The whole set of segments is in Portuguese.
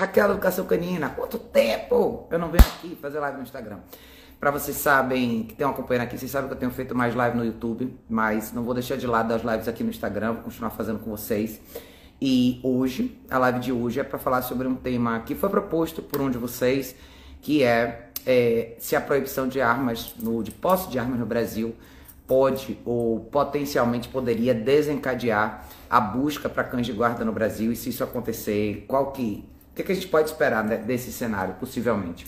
Raquel Educação Canina, quanto tempo eu não venho aqui fazer live no Instagram. Para vocês sabem, que estão acompanhando aqui, vocês sabem que eu tenho feito mais live no YouTube, mas não vou deixar de lado as lives aqui no Instagram, vou continuar fazendo com vocês. E hoje, a live de hoje é para falar sobre um tema que foi proposto por um de vocês, que é, é se a proibição de armas, no, de posse de armas no Brasil, pode ou potencialmente poderia desencadear a busca para cães de guarda no Brasil e se isso acontecer, qual que que, que a gente pode esperar né, desse cenário, possivelmente?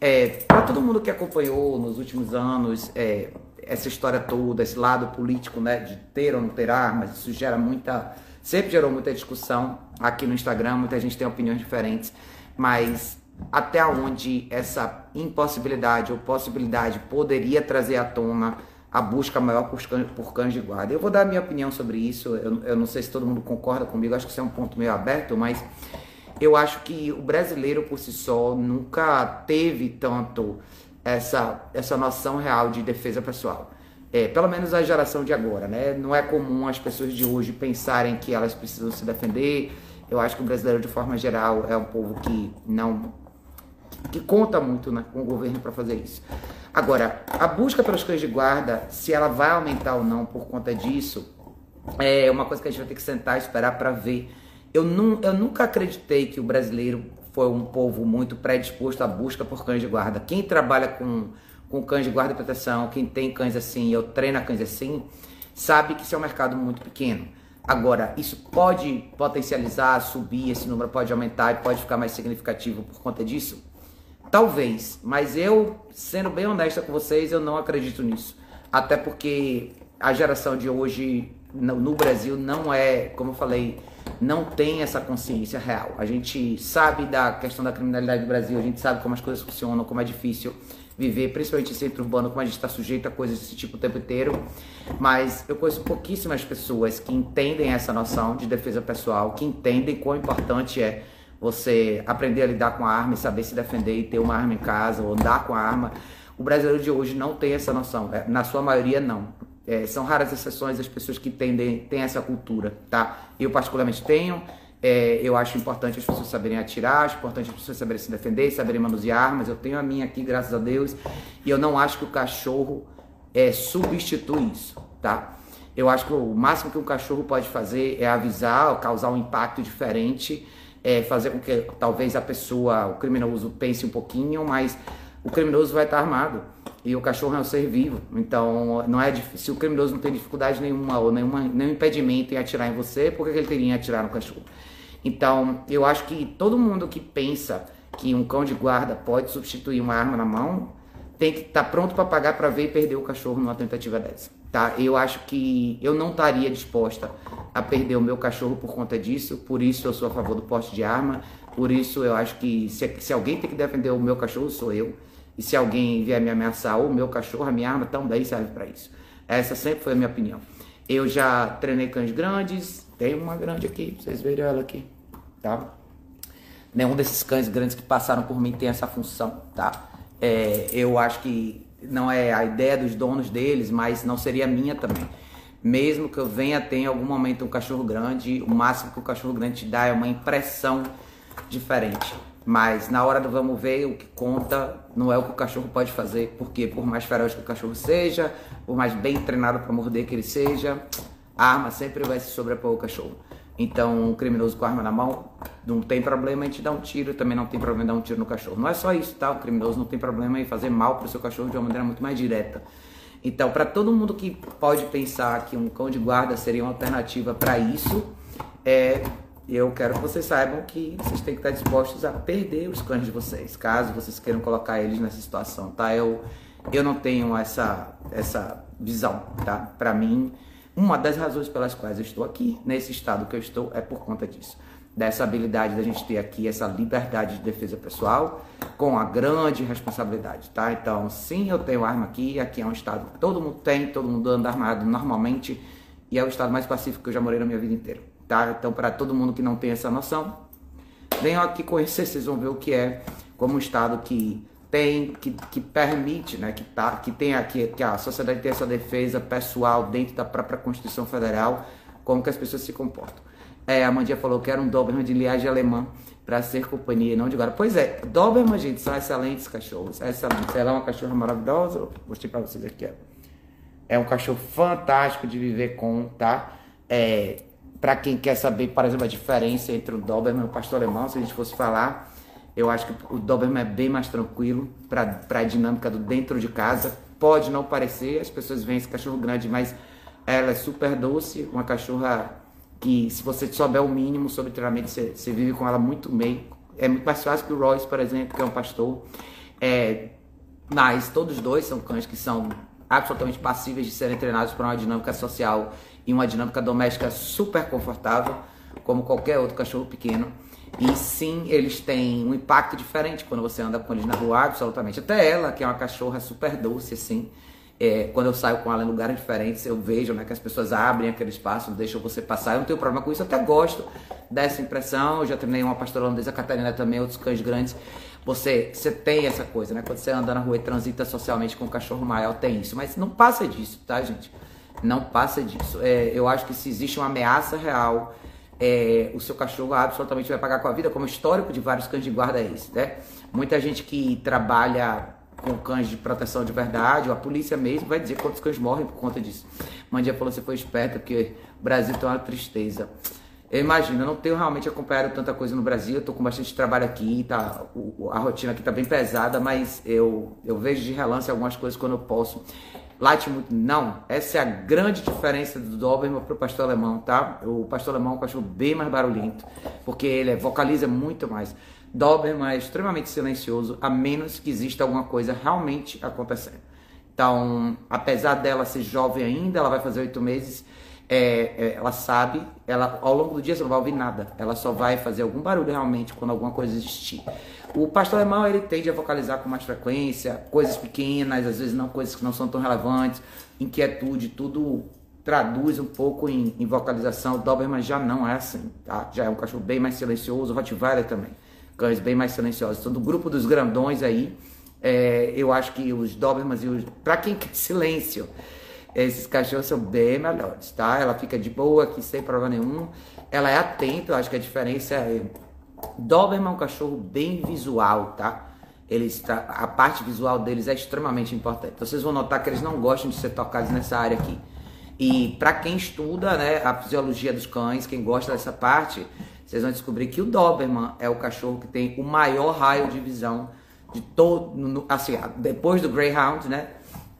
É, para todo mundo que acompanhou nos últimos anos é, essa história toda, esse lado político, né, de ter ou não ter armas, isso gera muita, sempre gerou muita discussão aqui no Instagram, muita gente tem opiniões diferentes, mas até onde essa impossibilidade ou possibilidade poderia trazer à tona a busca maior por, por cães de guarda. Eu vou dar a minha opinião sobre isso, eu, eu não sei se todo mundo concorda comigo, acho que isso é um ponto meio aberto, mas eu acho que o brasileiro por si só nunca teve tanto essa, essa noção real de defesa pessoal. É, pelo menos a geração de agora, né? Não é comum as pessoas de hoje pensarem que elas precisam se defender. Eu acho que o brasileiro, de forma geral, é um povo que não. que conta muito né, com o governo para fazer isso. Agora, a busca pelos cães de guarda, se ela vai aumentar ou não por conta disso, é uma coisa que a gente vai ter que sentar e esperar para ver eu, nu, eu nunca acreditei que o brasileiro foi um povo muito predisposto à busca por cães de guarda. Quem trabalha com, com cães de guarda e proteção, quem tem cães assim, eu treino cães assim, sabe que isso é um mercado muito pequeno. Agora, isso pode potencializar, subir, esse número pode aumentar e pode ficar mais significativo por conta disso? Talvez, mas eu, sendo bem honesta com vocês, eu não acredito nisso. Até porque a geração de hoje no, Brasil não é, como eu falei, não tem essa consciência real. A gente sabe da questão da criminalidade do Brasil, a gente sabe como as coisas funcionam, como é difícil viver, principalmente em centro urbano, como a gente está sujeito a coisas desse tipo o tempo inteiro. Mas eu conheço pouquíssimas pessoas que entendem essa noção de defesa pessoal, que entendem quão importante é você aprender a lidar com a arma e saber se defender e ter uma arma em casa ou andar com a arma. O brasileiro de hoje não tem essa noção, é, na sua maioria não. É, são raras exceções as pessoas que tendem, têm essa cultura, tá? Eu particularmente tenho, é, eu acho importante as pessoas saberem atirar, acho importante as pessoas saberem se defender, saberem manusear armas. Eu tenho a minha aqui, graças a Deus, e eu não acho que o cachorro é, substitui isso, tá? Eu acho que o máximo que um cachorro pode fazer é avisar, causar um impacto diferente, é, fazer com que talvez a pessoa, o criminoso, pense um pouquinho, mas o criminoso vai estar armado. E o cachorro é um ser vivo. Então, não é se o criminoso não tem dificuldade nenhuma ou nenhuma, nenhum impedimento em atirar em você, por que ele teria em atirar no cachorro? Então, eu acho que todo mundo que pensa que um cão de guarda pode substituir uma arma na mão, tem que estar tá pronto para pagar para ver e perder o cachorro numa tentativa dessa, tá? Eu acho que eu não estaria disposta a perder o meu cachorro por conta disso, por isso eu sou a favor do porte de arma, por isso eu acho que se, se alguém tem que defender o meu cachorro, sou eu. E se alguém vier me ameaçar, ou meu cachorro, a minha arma também serve para isso. Essa sempre foi a minha opinião. Eu já treinei cães grandes, tem uma grande aqui, vocês verem ela aqui, tá? Nenhum desses cães grandes que passaram por mim tem essa função, tá? É, eu acho que não é a ideia dos donos deles, mas não seria minha também. Mesmo que eu venha ter em algum momento um cachorro grande, o máximo que o cachorro grande te dá é uma impressão diferente. Mas na hora do vamos ver, o que conta não é o que o cachorro pode fazer, porque por mais feroz que o cachorro seja, por mais bem treinado para morder que ele seja, a arma sempre vai se sobrepor ao cachorro. Então, um criminoso com arma na mão, não tem problema em te dar um tiro, também não tem problema em dar um tiro no cachorro. Não é só isso, tá? O criminoso não tem problema em fazer mal para o seu cachorro de uma maneira muito mais direta. Então, para todo mundo que pode pensar que um cão de guarda seria uma alternativa para isso, é eu quero que vocês saibam que vocês têm que estar dispostos a perder os cães de vocês, caso vocês queiram colocar eles nessa situação, tá? Eu, eu não tenho essa, essa visão, tá? Para mim, uma das razões pelas quais eu estou aqui, nesse estado que eu estou, é por conta disso. Dessa habilidade da gente ter aqui essa liberdade de defesa pessoal com a grande responsabilidade, tá? Então, sim, eu tenho arma aqui, aqui é um estado que todo mundo tem, todo mundo anda armado normalmente, e é o estado mais pacífico que eu já morei na minha vida inteira tá? Então, para todo mundo que não tem essa noção, venham aqui conhecer, vocês vão ver o que é como um estado que tem, que, que permite, né, que, tá, que tem aqui, que a sociedade tem essa defesa pessoal dentro da própria Constituição Federal, como que as pessoas se comportam. É, a Mandinha falou que era um Doberman de linhagem alemã para ser companhia, não de agora. Pois é, Doberman, gente, são excelentes cachorros, excelentes. Ela é uma cachorra maravilhosa, vou mostrar para vocês aqui. É um cachorro fantástico de viver com, tá? É, para quem quer saber, por exemplo, a diferença entre o Doberman e o pastor alemão, se a gente fosse falar, eu acho que o Doberman é bem mais tranquilo para a dinâmica do dentro de casa. Pode não parecer, as pessoas veem esse cachorro grande, mas ela é super doce, uma cachorra que se você souber o mínimo sobre treinamento, você, você vive com ela muito bem. É muito mais fácil que o Royce, por exemplo, que é um pastor. É, mas todos dois são cães que são absolutamente passíveis de serem treinados para uma dinâmica social e uma dinâmica doméstica super confortável, como qualquer outro cachorro pequeno. E sim, eles têm um impacto diferente quando você anda com eles na rua, absolutamente. Até ela, que é uma cachorra super doce, assim, é, quando eu saio com ela em lugares diferentes, eu vejo né, que as pessoas abrem aquele espaço, deixam você passar. Eu não tenho problema com isso, até gosto dessa impressão. Eu já treinei uma pastora holandesa, Catarina também, outros cães grandes. Você, você tem essa coisa, né? Quando você anda na rua e transita socialmente com um cachorro maior, tem isso. Mas não passa disso, tá, gente? Não passa disso. É, eu acho que se existe uma ameaça real, é, o seu cachorro absolutamente vai pagar com a vida, como histórico de vários cães de guarda é esse, né? Muita gente que trabalha com cães de proteção de verdade, ou a polícia mesmo vai dizer quantos cães morrem por conta disso. Mandia falou você foi esperta, porque o Brasil tem uma tristeza. Eu imagino, eu não tenho realmente acompanhado tanta coisa no Brasil, eu tô com bastante trabalho aqui, tá, a rotina aqui tá bem pesada, mas eu, eu vejo de relance algumas coisas quando eu posso. Muito. Não, essa é a grande diferença do Doberman pro pastor alemão, tá? O pastor alemão é um cachorro bem mais barulhento, porque ele vocaliza muito mais. Doberman é extremamente silencioso, a menos que exista alguma coisa realmente acontecendo. Então, apesar dela ser jovem ainda, ela vai fazer oito meses, é, é, ela sabe, ela ao longo do dia você não vai ouvir nada, ela só vai fazer algum barulho realmente quando alguma coisa existir. O pastor alemão ele tende a vocalizar com mais frequência, coisas pequenas, às vezes não coisas que não são tão relevantes, inquietude, tudo traduz um pouco em, em vocalização. O Doberman já não é assim, tá? Já é um cachorro bem mais silencioso, o Rottweiler também cães bem mais silenciosos. Então, do grupo dos grandões aí, é, eu acho que os Dobermans e os. Pra quem quer silêncio, esses cachorros são bem melhores, tá? Ela fica de boa aqui, sem problema nenhum. Ela é atenta, eu acho que a diferença é. Doberman é um cachorro bem visual, tá? Eles, a parte visual deles é extremamente importante. Então, vocês vão notar que eles não gostam de ser tocados nessa área aqui. E para quem estuda né, a fisiologia dos cães, quem gosta dessa parte, vocês vão descobrir que o Doberman é o cachorro que tem o maior raio de visão de todo, assim, depois do Greyhound, né?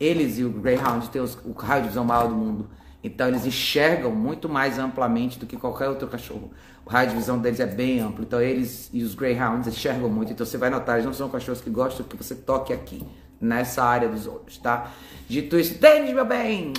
Eles e o Greyhound têm os, o raio de visão maior do mundo. Então eles enxergam muito mais amplamente do que qualquer outro cachorro. O raio de visão deles é bem amplo. Então eles e os Greyhounds enxergam muito. Então você vai notar, eles não são cachorros que gostam que você toque aqui, nessa área dos olhos, tá? Dito isso, Denis, meu bem!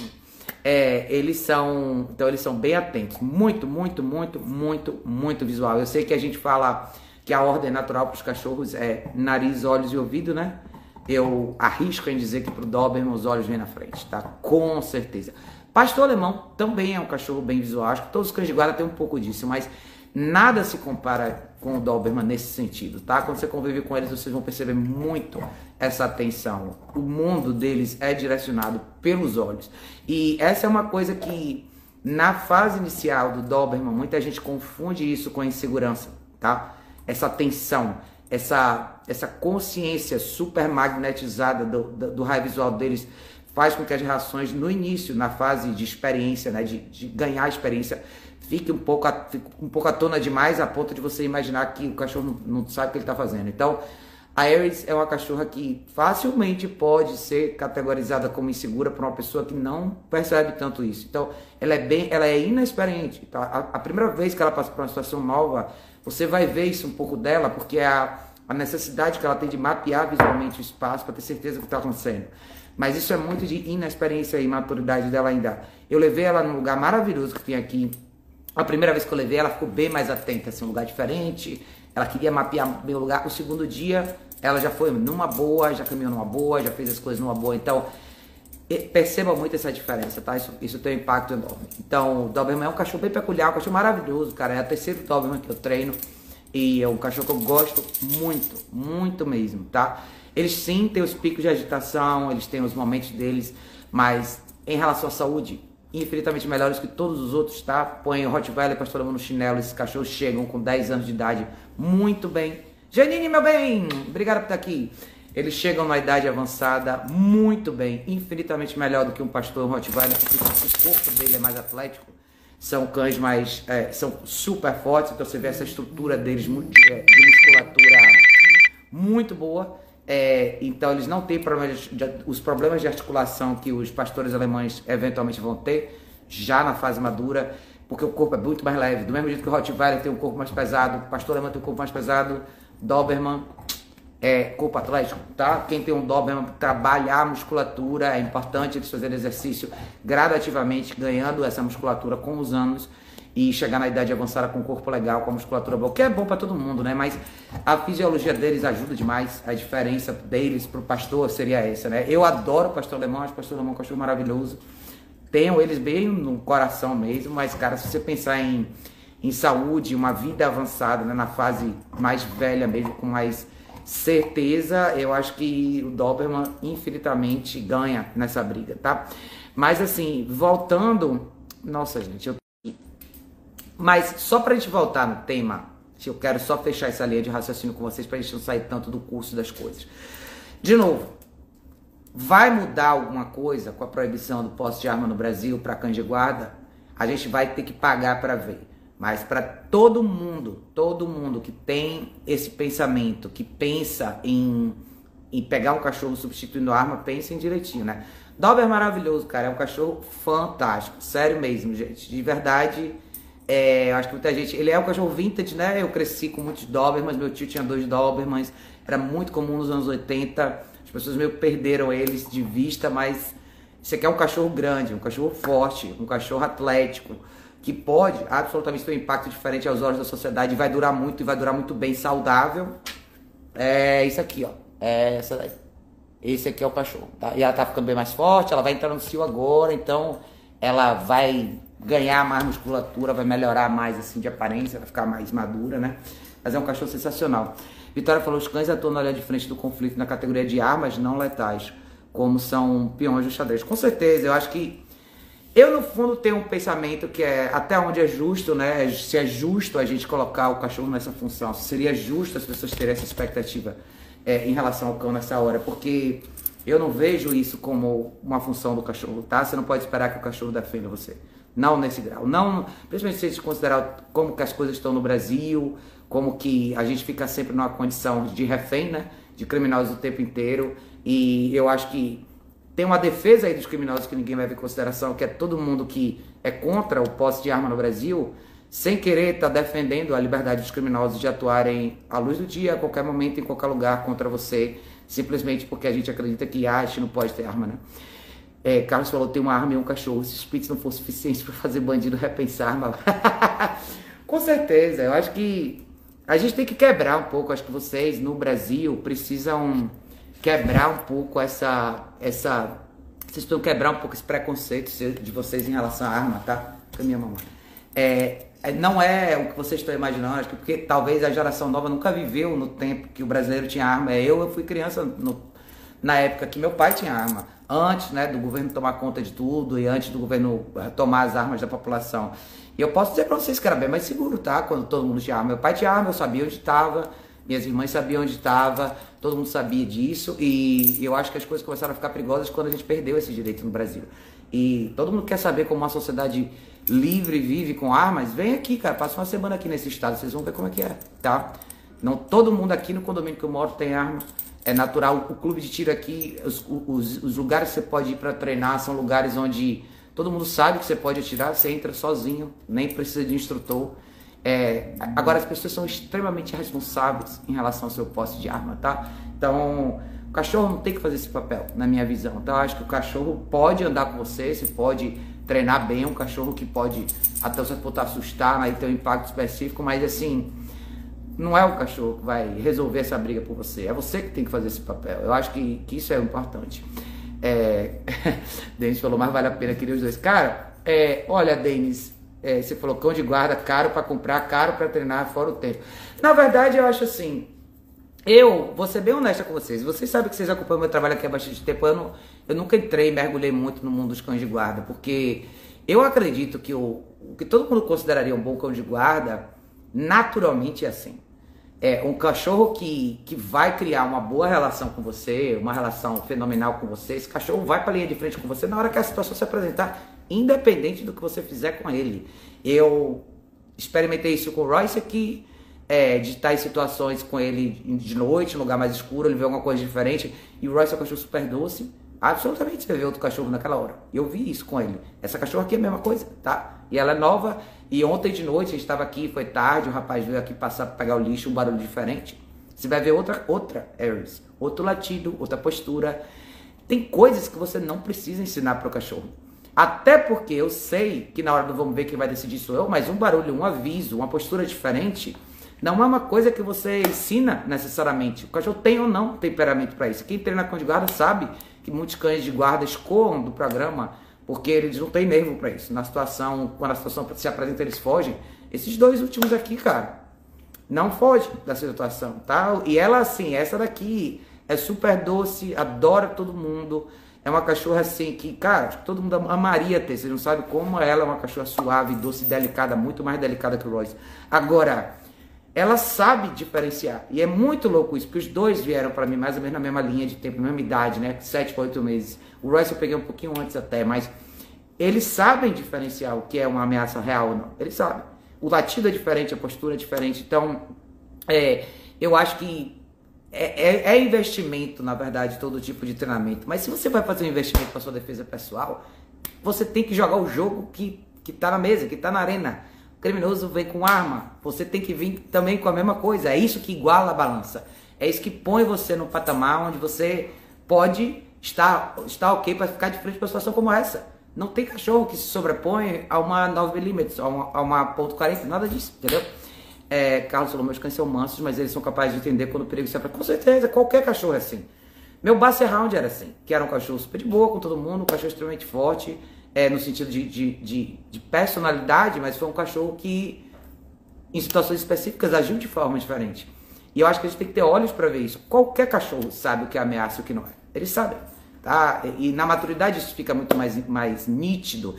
é, eles são, então eles são bem atentos, muito, muito, muito, muito, muito visual. Eu sei que a gente fala que a ordem natural para os cachorros é nariz, olhos e ouvido, né? Eu arrisco em dizer que para o Doberman os olhos vêm na frente, tá? Com certeza. Pastor alemão também é um cachorro bem visual. Acho que todos os cães de guarda têm um pouco disso, mas nada se compara com o Doberman nesse sentido, tá? Quando você convive com eles, vocês vão perceber muito essa atenção. O mundo deles é direcionado pelos olhos. E essa é uma coisa que na fase inicial do Doberman, muita gente confunde isso com a insegurança, tá? Essa atenção, essa, essa consciência super magnetizada do, do, do raio visual deles faz com que as reações no início, na fase de experiência, né, de, de ganhar experiência, fique um pouco, fique um pouco à tona demais a ponto de você imaginar que o cachorro não, não sabe o que ele está fazendo. Então, a Aries é uma cachorra que facilmente pode ser categorizada como insegura por uma pessoa que não percebe tanto isso. Então, ela é bem, ela é inexperiente. Tá? A, a primeira vez que ela passa por uma situação nova, você vai ver isso um pouco dela, porque a, a necessidade que ela tem de mapear visualmente o espaço para ter certeza do que está acontecendo. Mas isso é muito de inexperiência e maturidade dela ainda. Eu levei ela num lugar maravilhoso que tem aqui a primeira vez que eu levei, ela ficou bem mais atenta, assim, um lugar diferente. Ela queria mapear meu lugar. O segundo dia, ela já foi numa boa, já caminhou numa boa, já fez as coisas numa boa. Então, perceba muito essa diferença, tá? Isso, isso tem um impacto enorme. Então, o Doberman é um cachorro bem peculiar, um cachorro maravilhoso, cara. É o terceiro Doberman que eu treino. E é um cachorro que eu gosto muito, muito mesmo, tá? Eles sim têm os picos de agitação, eles têm os momentos deles, mas em relação à saúde, infinitamente melhores que todos os outros, tá? Põe o Rottweiler Pastor no chinelo, esses cachorros chegam com 10 anos de idade muito bem. Janine, meu bem, obrigado por estar aqui. Eles chegam na idade avançada muito bem, infinitamente melhor do que um pastor Rottweiler, porque o corpo dele é mais atlético. São cães mais. É, são super fortes, então você vê essa estrutura deles muito, é, de musculatura muito boa. É, então eles não têm problemas de, os problemas de articulação que os pastores alemães eventualmente vão ter já na fase madura, porque o corpo é muito mais leve. Do mesmo jeito que o Rottweiler tem um corpo mais pesado, o pastor alemão tem um corpo mais pesado, Doberman é corpo atlético, tá? Quem tem um Doberman trabalhar a musculatura, é importante eles fazerem exercício gradativamente, ganhando essa musculatura com os anos e chegar na idade avançada com um corpo legal, com a musculatura boa, que é bom para todo mundo, né? Mas a fisiologia deles ajuda demais. A diferença deles pro pastor seria essa, né? Eu adoro o pastor alemão, acho o pastor alemão um cachorro maravilhoso. Tenho eles bem no coração mesmo, mas cara, se você pensar em em saúde, uma vida avançada, né, na fase mais velha mesmo, com mais certeza, eu acho que o Doberman infinitamente ganha nessa briga, tá? Mas assim, voltando, nossa gente, eu mas só pra gente voltar no tema, eu quero só fechar essa linha de raciocínio com vocês pra gente não sair tanto do curso das coisas. De novo, vai mudar alguma coisa com a proibição do posse de arma no Brasil para cães de guarda? A gente vai ter que pagar para ver. Mas para todo mundo, todo mundo que tem esse pensamento, que pensa em, em pegar um cachorro substituindo arma, pensem direitinho, né? Dober é maravilhoso, cara. É um cachorro fantástico. Sério mesmo, gente. De verdade, é, acho que muita gente. Ele é um cachorro vintage, né? Eu cresci com muitos Dobermans. Meu tio tinha dois Dobermans. Era muito comum nos anos 80. As pessoas meio perderam eles de vista, mas isso aqui é um cachorro grande, um cachorro forte, um cachorro atlético que pode absolutamente ter um impacto diferente aos olhos da sociedade, vai durar muito e vai durar muito bem, saudável. É isso aqui, ó. É essa daí. Esse aqui é o cachorro, tá? E ela tá ficando bem mais forte, ela vai entrar no cio agora, então ela vai ganhar mais musculatura, vai melhorar mais assim de aparência, vai ficar mais madura, né? Mas é um cachorro sensacional. Vitória falou: os cães atuam na linha de frente do conflito na categoria de armas não letais, como são peões do xadrez. Com certeza, eu acho que eu, no fundo, tenho um pensamento que é até onde é justo, né? Se é justo a gente colocar o cachorro nessa função, se seria justo as pessoas terem essa expectativa é, em relação ao cão nessa hora, porque eu não vejo isso como uma função do cachorro, tá? Você não pode esperar que o cachorro defenda você. Não nesse grau. Não, principalmente se a gente considerar como que as coisas estão no Brasil, como que a gente fica sempre numa condição de refém, né? De criminosos o tempo inteiro. E eu acho que tem uma defesa aí dos criminosos que ninguém leva em consideração, que é todo mundo que é contra o posse de arma no Brasil, sem querer estar tá defendendo a liberdade dos criminosos de atuarem à luz do dia, a qualquer momento, em qualquer lugar contra você, simplesmente porque a gente acredita que a gente não pode ter arma, né? É, Carlos falou, tem uma arma e um cachorro. Se os Spitz não for suficiente para fazer bandido repensar arma. Com certeza, eu acho que a gente tem que quebrar um pouco. Acho que vocês no Brasil precisam quebrar um pouco essa. essa vocês precisam quebrar um pouco esse preconceito de vocês em relação à arma, tá? Com a minha mamãe. É, é, não é o que vocês estão imaginando, acho que porque talvez a geração nova nunca viveu no tempo que o brasileiro tinha arma. É, eu, eu fui criança no, na época que meu pai tinha arma, antes né, do governo tomar conta de tudo e antes do governo eh, tomar as armas da população. E eu posso dizer para vocês que era bem mais seguro, tá? Quando todo mundo tinha arma. Meu pai tinha arma, eu sabia onde estava minhas irmãs sabiam onde estava, todo mundo sabia disso e eu acho que as coisas começaram a ficar perigosas quando a gente perdeu esse direito no Brasil. E todo mundo quer saber como uma sociedade livre vive com armas. Vem aqui, cara, passa uma semana aqui nesse estado, vocês vão ver como é que é, tá? Não todo mundo aqui no condomínio que eu moro tem arma. É natural. O clube de tiro aqui, os, os, os lugares que você pode ir para treinar são lugares onde todo mundo sabe que você pode atirar, você entra sozinho, nem precisa de instrutor. É, agora, as pessoas são extremamente responsáveis em relação ao seu posse de arma, tá? Então, o cachorro não tem que fazer esse papel, na minha visão. Então, eu acho que o cachorro pode andar com você, você pode treinar bem, um cachorro que pode até você ponto assustar, aí ter um impacto específico, mas assim, não é o cachorro que vai resolver essa briga por você, é você que tem que fazer esse papel. Eu acho que, que isso é importante. É... Denis falou, mas vale a pena querer os dois. Cara, é... olha, Denis, é, você falou cão de guarda, caro para comprar, caro para treinar, fora o tempo. Na verdade, eu acho assim. Eu vou ser bem honesta com vocês. Vocês sabem que vocês acompanham meu trabalho aqui há bastante tempo. Eu, não, eu nunca entrei, mergulhei muito no mundo dos cães de guarda, porque Eu acredito que o, que todo mundo consideraria um bom cão de guarda, naturalmente é assim. É um cachorro que, que vai criar uma boa relação com você, uma relação fenomenal com você. Esse cachorro vai para linha de frente com você na hora que a situação se apresentar, independente do que você fizer com ele. Eu experimentei isso com o Royce aqui, é, de estar em situações com ele de noite, em lugar mais escuro, ele vê alguma coisa diferente. E o Royce é um cachorro super doce. Absolutamente você vê outro cachorro naquela hora. Eu vi isso com ele. Essa cachorra aqui é a mesma coisa, tá? E ela é nova. E ontem de noite a gente estava aqui, foi tarde, o rapaz veio aqui passar para pegar o lixo, um barulho diferente. Você vai ver outra, outra Aries, outro latido, outra postura. Tem coisas que você não precisa ensinar para o cachorro. Até porque eu sei que na hora do vamos ver quem vai decidir sou eu, mas um barulho, um aviso, uma postura diferente, não é uma coisa que você ensina necessariamente. O cachorro tem ou não temperamento para isso. Quem treina com de guarda sabe que muitos cães de guarda escoam do programa porque eles não têm nervo para isso. Na situação, quando a situação se apresenta, eles fogem. Esses dois últimos aqui, cara, não fogem da situação, tá? E ela, assim, essa daqui é super doce, adora todo mundo. É uma cachorra assim que, cara, todo mundo amaria ter. Você não sabe como ela é uma cachorra suave, doce, delicada, muito mais delicada que o Royce. Agora, ela sabe diferenciar. E é muito louco isso, porque os dois vieram para mim mais ou menos na mesma linha de tempo, na mesma idade, né? Sete para oito meses. O Royce eu peguei um pouquinho antes até, mas eles sabem diferenciar o que é uma ameaça real ou não. Eles sabem. O latido é diferente, a postura é diferente. Então, é, eu acho que é, é, é, investimento, na verdade, todo tipo de treinamento. Mas se você vai fazer um investimento para sua defesa pessoal, você tem que jogar o jogo que, que tá na mesa, que está na arena. O criminoso vem com arma, você tem que vir também com a mesma coisa. É isso que iguala a balança. É isso que põe você no patamar onde você pode estar, estar ok para ficar de frente para uma situação como essa. Não tem cachorro que se sobrepõe a uma 9mm, a uma, a uma ponto .40, nada disso, entendeu? É, Carlos falou, meus cães são mansos, mas eles são capazes de entender quando o perigo se apresenta. Com certeza, qualquer cachorro é assim. Meu Basset Round era assim, que era um cachorro super de boa com todo mundo, um cachorro extremamente forte, é, no sentido de, de, de, de, personalidade, mas foi um cachorro que, em situações específicas, agiu de forma diferente. E eu acho que a gente tem que ter olhos para ver isso. Qualquer cachorro sabe o que é ameaça e o que não é. Eles sabem. Tá? E na maturidade isso fica muito mais, mais nítido.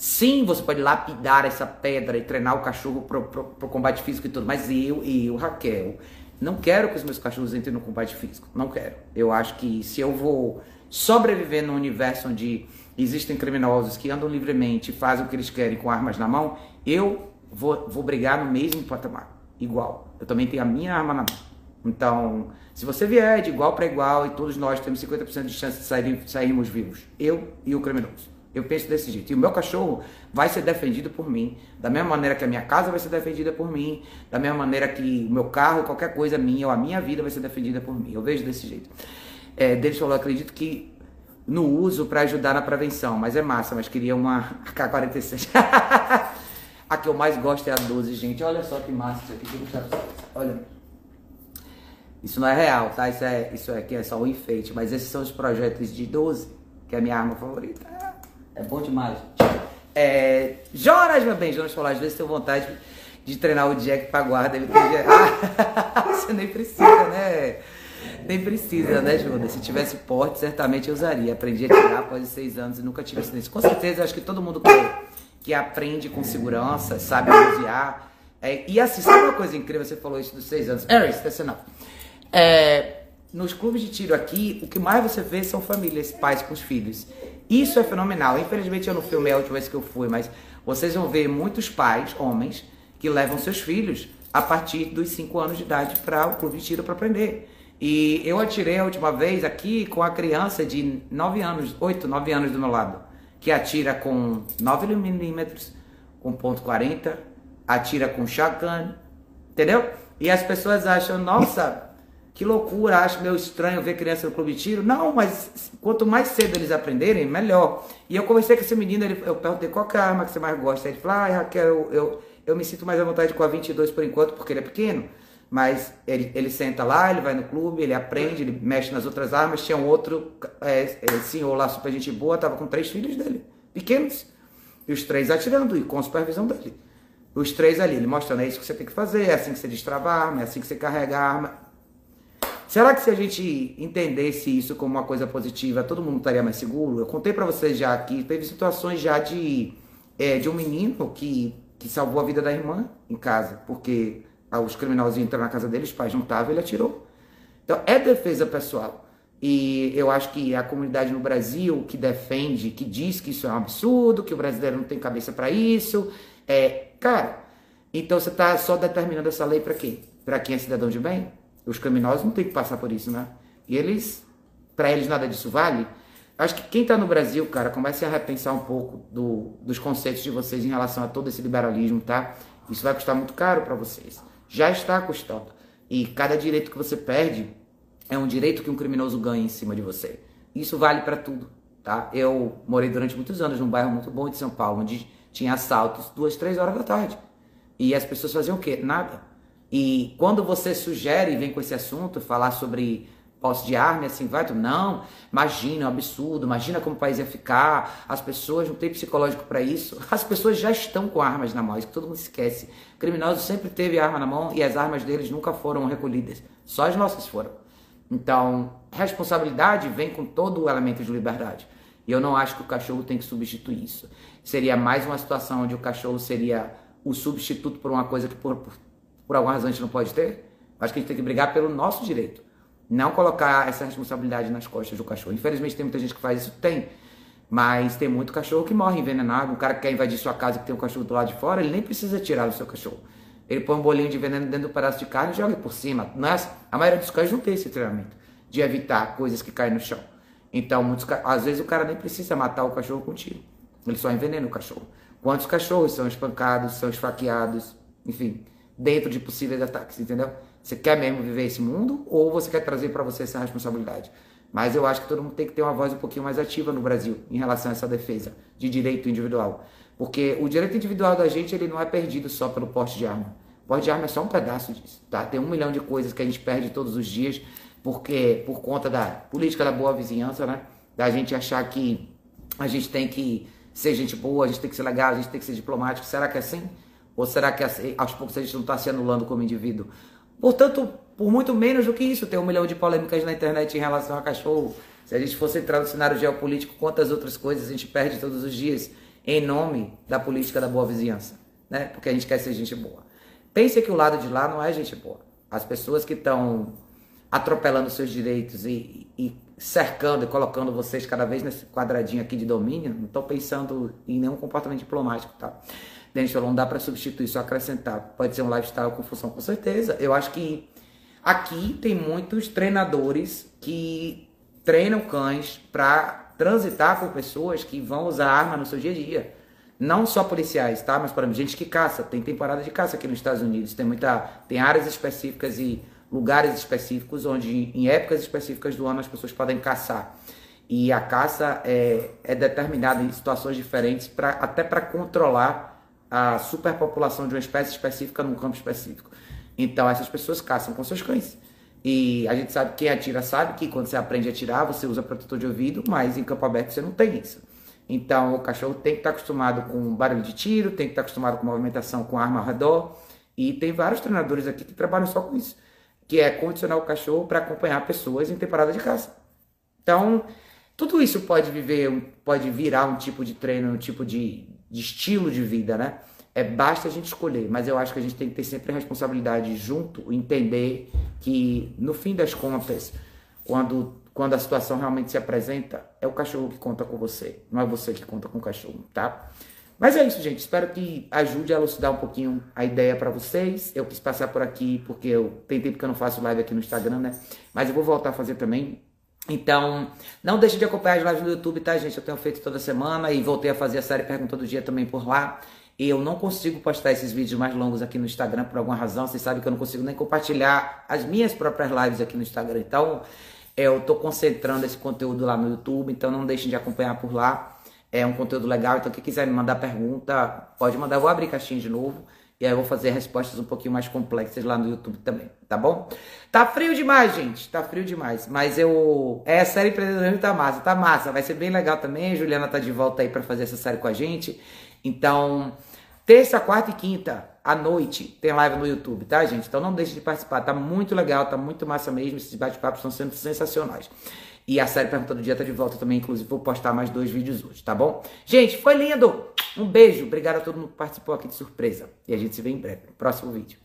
Sim, você pode lapidar essa pedra e treinar o cachorro pro, pro, pro combate físico e tudo, mas eu, eu, Raquel, não quero que os meus cachorros entrem no combate físico. Não quero. Eu acho que se eu vou sobreviver num universo onde existem criminosos que andam livremente, fazem o que eles querem com armas na mão, eu vou, vou brigar no mesmo patamar, igual. Eu também tenho a minha arma na mão. Então, se você vier de igual para igual e todos nós temos 50% de chance de sair, sairmos vivos, eu e o criminoso. Eu penso desse jeito. E o meu cachorro vai ser defendido por mim. Da mesma maneira que a minha casa vai ser defendida por mim. Da mesma maneira que o meu carro, qualquer coisa minha ou a minha vida vai ser defendida por mim. Eu vejo desse jeito. É, Denis falou, acredito que no uso para ajudar na prevenção, mas é massa, mas queria uma AK-47. a que eu mais gosto é a 12, gente. Olha só que massa isso aqui. Olha. Isso não é real, tá? Isso, é, isso aqui é só um enfeite. Mas esses são os projetos de 12, que é a minha arma favorita. É bom demais. É, Jonas, meu bem, Jonas falou, às vezes tenho vontade de treinar o Jack pra guarda. Ele tem... ah, você nem precisa, né? Nem precisa, né, Júlia? Se tivesse porte, certamente eu usaria. Aprendi a tirar após seis anos e nunca tive acidente. Com certeza, acho que todo mundo que, que aprende com segurança, sabe manusear. É, e assim, sabe uma coisa incrível? Você falou isso dos seis anos. Aris, that's enough. É, nos clubes de tiro aqui, o que mais você vê são famílias, pais com os filhos. Isso é fenomenal. Infelizmente eu não filmei a última vez que eu fui, mas vocês vão ver muitos pais, homens, que levam seus filhos a partir dos 5 anos de idade para o clube de tiro para aprender. E eu atirei a última vez aqui com a criança de 9 anos, 8, 9 anos do meu lado, que atira com 9 milímetros, com ponto .40, atira com shotgun, entendeu? E as pessoas acham, nossa, que loucura, acho meio estranho ver criança no clube de tiro. Não, mas quanto mais cedo eles aprenderem, melhor. E eu conversei com esse menino, ele, eu perguntei qual é a arma que você mais gosta. Ele falou, ah, Raquel, eu, eu, eu me sinto mais à vontade com a 22 por enquanto, porque ele é pequeno. Mas ele, ele senta lá, ele vai no clube, ele aprende, ele mexe nas outras armas. Tinha um outro é, é, senhor lá, super gente boa, tava com três filhos dele, pequenos. E os três atirando, e com supervisão dele. Os três ali, ele mostrando, é isso que você tem que fazer, é assim que você destrava a arma, é assim que você carrega a arma. Será que se a gente entendesse isso como uma coisa positiva, todo mundo estaria mais seguro? Eu contei para vocês já aqui, teve situações já de é, de um menino que, que salvou a vida da irmã em casa, porque os criminosos entraram na casa dele, os pais não estavam, ele atirou. Então é defesa pessoal. E eu acho que a comunidade no Brasil que defende, que diz que isso é um absurdo, que o brasileiro não tem cabeça para isso, é, cara, então você está só determinando essa lei para quê? Para quem é cidadão de bem? Os criminosos não tem que passar por isso, né? E eles, para eles nada disso vale. Acho que quem está no Brasil, cara, comece a repensar um pouco do, dos conceitos de vocês em relação a todo esse liberalismo, tá? Isso vai custar muito caro para vocês. Já está custando. E cada direito que você perde é um direito que um criminoso ganha em cima de você. Isso vale para tudo, tá? Eu morei durante muitos anos num bairro muito bom de São Paulo, onde tinha assaltos duas, três horas da tarde. E as pessoas faziam o quê? Nada. E quando você sugere, vem com esse assunto, falar sobre posse de arma, assim, vai, tu, não, imagina, é um absurdo, imagina como o país ia ficar, as pessoas não têm psicológico para isso, as pessoas já estão com armas na mão, isso que todo mundo esquece. O criminoso sempre teve arma na mão e as armas deles nunca foram recolhidas, só as nossas foram. Então, responsabilidade vem com todo o elemento de liberdade. E eu não acho que o cachorro tem que substituir isso. Seria mais uma situação onde o cachorro seria o substituto por uma coisa que por, por, por alguma razão a gente não pode ter. Acho que a gente tem que brigar pelo nosso direito. Não colocar essa responsabilidade nas costas do cachorro. Infelizmente tem muita gente que faz isso, tem. Mas tem muito cachorro que morre envenenado. Um cara que quer invadir sua casa que tem um cachorro do lado de fora, ele nem precisa tirar o seu cachorro. Ele põe um bolinho de veneno dentro do pedaço de carne e joga por cima. Não é assim. A maioria dos cães não tem esse treinamento de evitar coisas que caem no chão. Então, muitos, às vezes o cara nem precisa matar o cachorro com tiro. Ele só envenena o cachorro. Quantos cachorros são espancados, são esfaqueados, enfim, dentro de possíveis ataques, entendeu? Você quer mesmo viver esse mundo ou você quer trazer para você essa responsabilidade? Mas eu acho que todo mundo tem que ter uma voz um pouquinho mais ativa no Brasil em relação a essa defesa de direito individual. Porque o direito individual da gente ele não é perdido só pelo porte de arma. O porte de arma é só um pedaço disso, tá? Tem um milhão de coisas que a gente perde todos os dias porque por conta da política da boa vizinhança, né? Da gente achar que a gente tem que ser gente boa, a gente tem que ser legal, a gente tem que ser diplomático. Será que é assim? Ou será que aos poucos a gente não está se anulando como indivíduo? Portanto, por muito menos do que isso, tem um milhão de polêmicas na internet em relação a cachorro. Se a gente fosse entrar no cenário geopolítico, quantas outras coisas a gente perde todos os dias em nome da política da boa vizinhança, né? Porque a gente quer ser gente boa. Pense que o lado de lá não é gente boa. As pessoas que estão atropelando seus direitos e, e, cercando e colocando vocês cada vez nesse quadradinho aqui de domínio, não estou pensando em nenhum comportamento diplomático, tá? Falou, não dá para substituir, só acrescentar. Pode ser um lifestyle com função, com certeza. Eu acho que aqui tem muitos treinadores que treinam cães para transitar com pessoas que vão usar arma no seu dia a dia. Não só policiais, tá? Mas, exemplo, gente que caça. Tem temporada de caça aqui nos Estados Unidos. Tem muita, tem áreas específicas e lugares específicos onde, em épocas específicas do ano, as pessoas podem caçar. E a caça é, é determinada em situações diferentes, pra, até para controlar a superpopulação de uma espécie específica num campo específico. Então, essas pessoas caçam com seus cães. E a gente sabe, quem atira sabe que quando você aprende a atirar, você usa protetor de ouvido, mas em campo aberto você não tem isso. Então, o cachorro tem que estar acostumado com barulho de tiro, tem que estar acostumado com movimentação com arma ao redor. E tem vários treinadores aqui que trabalham só com isso que é condicionar o cachorro para acompanhar pessoas em temporada de caça. Então, tudo isso pode viver, pode virar um tipo de treino, um tipo de, de estilo de vida, né? É, basta a gente escolher, mas eu acho que a gente tem que ter sempre a responsabilidade junto, entender que no fim das contas, quando, quando a situação realmente se apresenta, é o cachorro que conta com você, não é você que conta com o cachorro, tá? Mas é isso, gente. Espero que ajude a elucidar um pouquinho a ideia para vocês. Eu quis passar por aqui porque eu tem tempo que eu não faço live aqui no Instagram, né? Mas eu vou voltar a fazer também. Então, não deixe de acompanhar as lives no YouTube, tá, gente? Eu tenho feito toda semana e voltei a fazer a série Pergunta do Dia também por lá. E eu não consigo postar esses vídeos mais longos aqui no Instagram por alguma razão. Vocês sabem que eu não consigo nem compartilhar as minhas próprias lives aqui no Instagram. Então, eu tô concentrando esse conteúdo lá no YouTube. Então, não deixem de acompanhar por lá é um conteúdo legal. Então, quem quiser me mandar pergunta, pode mandar. Eu vou abrir caixinha de novo. E aí eu vou fazer respostas um pouquinho mais complexas lá no YouTube também, tá bom? Tá frio demais, gente. Tá frio demais. Mas eu. É, a série empreendedorismo tá massa, tá massa. Vai ser bem legal também. A Juliana tá de volta aí para fazer essa série com a gente. Então, terça, quarta e quinta, à noite, tem live no YouTube, tá, gente? Então não deixe de participar. Tá muito legal, tá muito massa mesmo. Esses bate-papos estão sendo sensacionais. E a série Pergunta do Dia tá de volta também, inclusive vou postar mais dois vídeos hoje, tá bom? Gente, foi lindo! Um beijo, obrigado a todo mundo que participou aqui de surpresa. E a gente se vê em breve, no próximo vídeo.